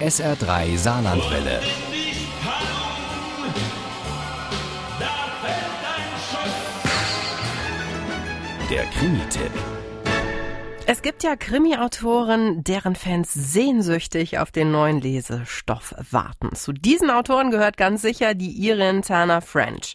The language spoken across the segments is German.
SR3 Saarlandwelle. Der Krimi-Tipp. Es gibt ja Krimi-Autoren, deren Fans sehnsüchtig auf den neuen Lesestoff warten. Zu diesen Autoren gehört ganz sicher die Irin Turner French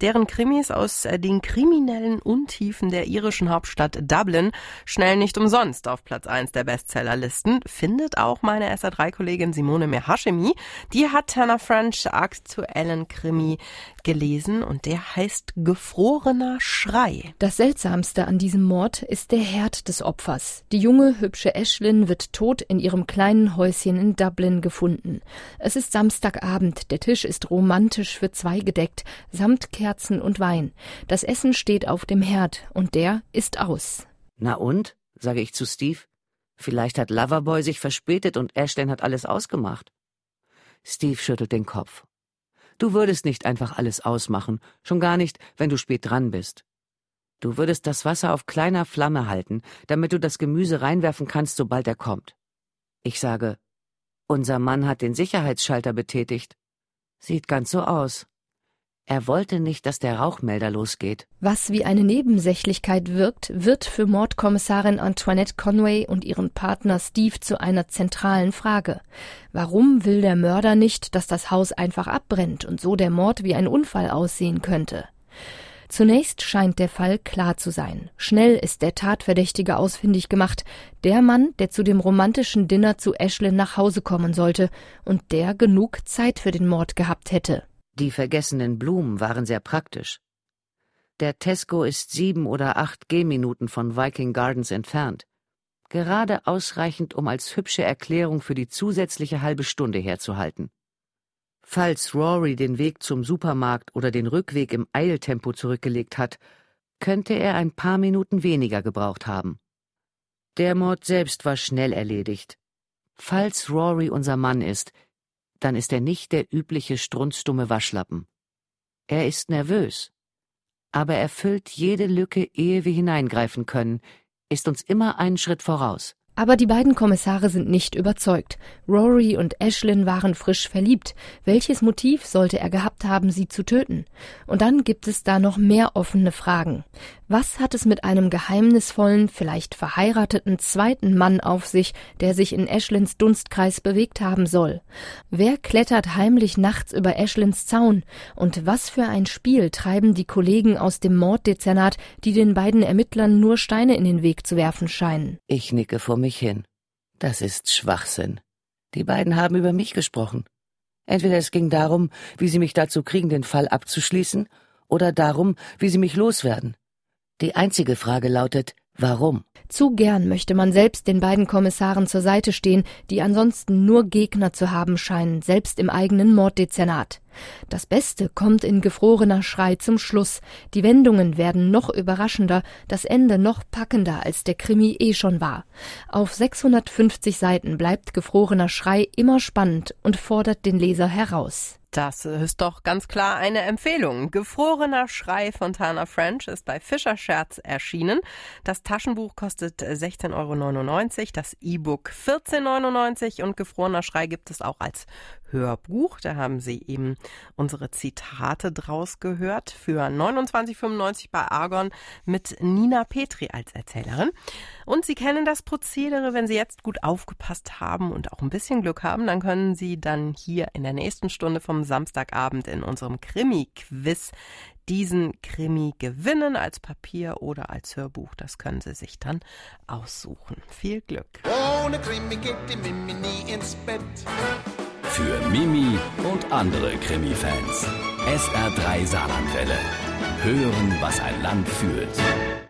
deren Krimis aus äh, den kriminellen Untiefen der irischen Hauptstadt Dublin schnell nicht umsonst auf Platz 1 der Bestsellerlisten, findet auch meine SR3-Kollegin Simone Merhashemi. Die hat Tanner French aktuellen Krimi gelesen und der heißt Gefrorener Schrei. Das Seltsamste an diesem Mord ist der Herd des Opfers. Die junge, hübsche Ashlyn wird tot in ihrem kleinen Häuschen in Dublin gefunden. Es ist Samstagabend, der Tisch ist romantisch für zwei gedeckt, samt Kerzen und Wein. Das Essen steht auf dem Herd und der ist aus. Na und? sage ich zu Steve. Vielleicht hat Loverboy sich verspätet und Ashton hat alles ausgemacht. Steve schüttelt den Kopf. Du würdest nicht einfach alles ausmachen, schon gar nicht, wenn du spät dran bist. Du würdest das Wasser auf kleiner Flamme halten, damit du das Gemüse reinwerfen kannst, sobald er kommt. Ich sage, unser Mann hat den Sicherheitsschalter betätigt. Sieht ganz so aus. Er wollte nicht, dass der Rauchmelder losgeht. Was wie eine Nebensächlichkeit wirkt, wird für Mordkommissarin Antoinette Conway und ihren Partner Steve zu einer zentralen Frage. Warum will der Mörder nicht, dass das Haus einfach abbrennt und so der Mord wie ein Unfall aussehen könnte? Zunächst scheint der Fall klar zu sein. Schnell ist der Tatverdächtige ausfindig gemacht, der Mann, der zu dem romantischen Dinner zu Ashlyn nach Hause kommen sollte und der genug Zeit für den Mord gehabt hätte. Die vergessenen Blumen waren sehr praktisch. Der Tesco ist sieben oder acht Gehminuten von Viking Gardens entfernt. Gerade ausreichend, um als hübsche Erklärung für die zusätzliche halbe Stunde herzuhalten. Falls Rory den Weg zum Supermarkt oder den Rückweg im Eiltempo zurückgelegt hat, könnte er ein paar Minuten weniger gebraucht haben. Der Mord selbst war schnell erledigt. Falls Rory unser Mann ist, dann ist er nicht der übliche strunzdumme Waschlappen. Er ist nervös. Aber er füllt jede Lücke, ehe wir hineingreifen können, ist uns immer einen Schritt voraus. Aber die beiden Kommissare sind nicht überzeugt. Rory und Ashlyn waren frisch verliebt. Welches Motiv sollte er gehabt haben, sie zu töten? Und dann gibt es da noch mehr offene Fragen. Was hat es mit einem geheimnisvollen, vielleicht verheirateten zweiten Mann auf sich, der sich in Ashlyns Dunstkreis bewegt haben soll? Wer klettert heimlich nachts über Ashlyns Zaun? Und was für ein Spiel treiben die Kollegen aus dem Morddezernat, die den beiden Ermittlern nur Steine in den Weg zu werfen scheinen? Ich nicke vor mich hin. Das ist Schwachsinn. Die beiden haben über mich gesprochen. Entweder es ging darum, wie sie mich dazu kriegen, den Fall abzuschließen, oder darum, wie sie mich loswerden. Die einzige Frage lautet, warum? Zu gern möchte man selbst den beiden Kommissaren zur Seite stehen, die ansonsten nur Gegner zu haben scheinen, selbst im eigenen Morddezernat. Das Beste kommt in gefrorener Schrei zum Schluss. Die Wendungen werden noch überraschender, das Ende noch packender, als der Krimi eh schon war. Auf 650 Seiten bleibt gefrorener Schrei immer spannend und fordert den Leser heraus. Das ist doch ganz klar eine Empfehlung. Gefrorener Schrei von Tana French ist bei Fischer Scherz erschienen. Das Taschenbuch kostet 16,99 Euro, das E-Book 14,99 Euro und Gefrorener Schrei gibt es auch als Hörbuch. Da haben Sie eben unsere Zitate draus gehört für 29,95 bei Argon mit Nina Petri als Erzählerin. Und Sie kennen das Prozedere, wenn Sie jetzt gut aufgepasst haben und auch ein bisschen Glück haben, dann können Sie dann hier in der nächsten Stunde vom Samstagabend in unserem Krimi-Quiz diesen Krimi gewinnen als Papier oder als Hörbuch. Das können Sie sich dann aussuchen. Viel Glück. Ohne Krimi geht die Mimi nie ins Bett. Für Mimi und andere Krimi-Fans. SR3 Saarlandwelle. Hören, was ein Land fühlt.